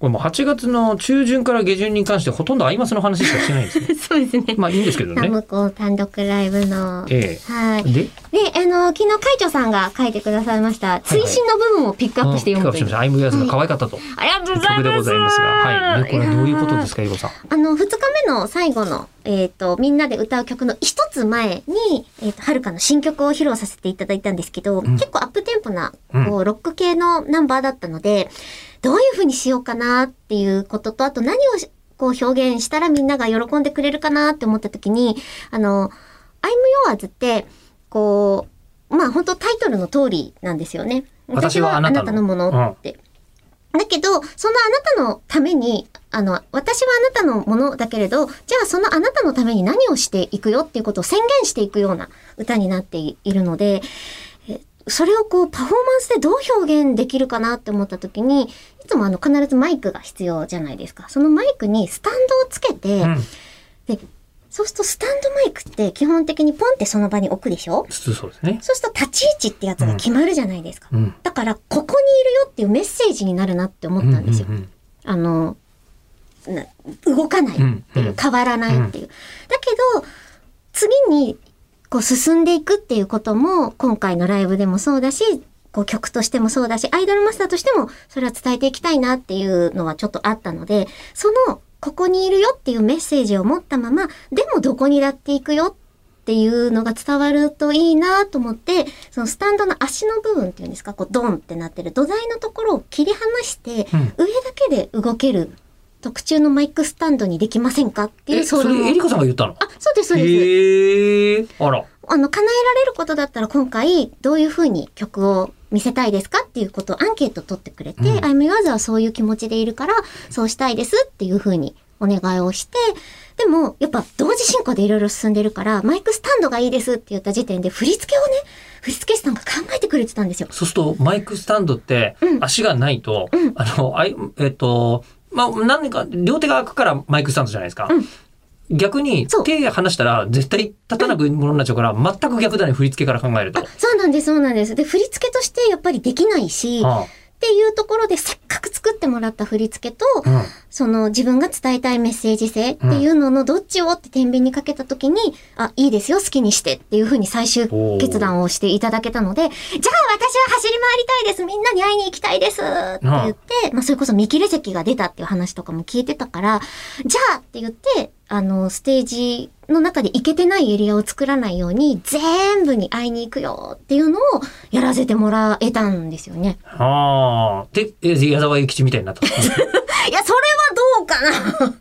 これもう8月の中旬から下旬に関してほとんどアイマスの話しかしてないんですね。そうですね。まあいいんですけどね。向こう単独ライブの。えはい。で、で、あの、昨日会長さんが書いてくださいました、追伸の部分をピックアップして読むという。クアップしました。アイムヤスが可愛かったと。ありがとうございます。曲でございますが。はい。で、これはどういうことですか、ゆうこさん。あの、二日目の最後の、えっ、と、みんなで歌う曲の一つ前に、えっ、と、はるかの新曲を披露させていただいたんですけど、ん結構アップテンポな、うんこう、ロック系のナンバーだったので、どういう風にしようかなっていうことと、あと何をしこう表現したらみんなが喜んでくれるかなって思った時に、あの、I'm Yours って、こう、まあ本当タイトルの通りなんですよね。私はあなたのものって。だけど、そのあなたのために、あの、私はあなたのものだけれど、じゃあそのあなたのために何をしていくよっていうことを宣言していくような歌になっているので、えそれをこうパフォーマンスでどう表現できるかなって思った時に、いつもあの必ずマイクが必要じゃないですか。そのマイクにスタンドをつけて、うん。で、そうするとスタンドマイクって基本的にポンってその場に置くでしょ？そうですね。そうすると立ち位置ってやつが決まるじゃないですか。うん。だから、ここにいるよっていうメッセージになるなって思ったんですよ。うんうんうんあの、な動かないっていう、うんうん変わらないっていう。だけど、次にこう進んでいくっていうことも、今回のライブでもそうだし、こう曲としてもそうだし、アイドルマスターとしてもそれは伝えていきたいなっていうのはちょっとあったので、その、ここにいるよっていうメッセージを持ったまま、でもどこにだっていくよっていうのが伝わるといいなと思って、そのスタンドの足の部分っていうんですか、こうドンってなってる土台のところを切り離して、うん。上だけで動ける特注のマイクスタンドにできませんかっていうえ、そ相談をれエリカさんが言ったの？あ、そうです、そうです。へえ。あら。あの、叶えられることだったら今回どういう風に曲を見せたいですかっていうことをアンケート取ってくれて、うん I'm Yours はそういう気持ちでいるから、そうしたいですっていう風にお願いをして、でも、やっぱ同時進行でいろいろ進んでるから、マイクスタンドがいいですって言った時点で振り付けをね、振付師さんが考えてくれてたんですよ。そうすると、マイクスタンドってう、ん足がないと、うんあの、あい、えっと、まあ、何か、両手が開くからマイクスタンドじゃないですか。うん逆に手離したら絶対立たなくものになっちゃうから、全く逆だね、振り付けから考えるとあ。、そうなんです、そうなんです。で、振り付けとしてやっぱりできないし、あっていうところでせっもらった振り付けと、あうん。その自分が伝えたいメッセージ性っていうののどっちをって天秤にかけた時に、あ、いいですよ、好きにしてっていうふうに最終決断をしていただけたので、じゃあ私は走り回りたいです。みんなに会いに行きたいです。って言って、まあそれこそ見切れ席が出たっていう話とかも聞いてたから、じゃあって言って、あの、ステージの中で行けてないエリアを作らないように、全部に会いに行くよっていうのをやらせてもらえたんですよね。ああ。で、え矢沢永吉みたいになった。いや、それはどうかな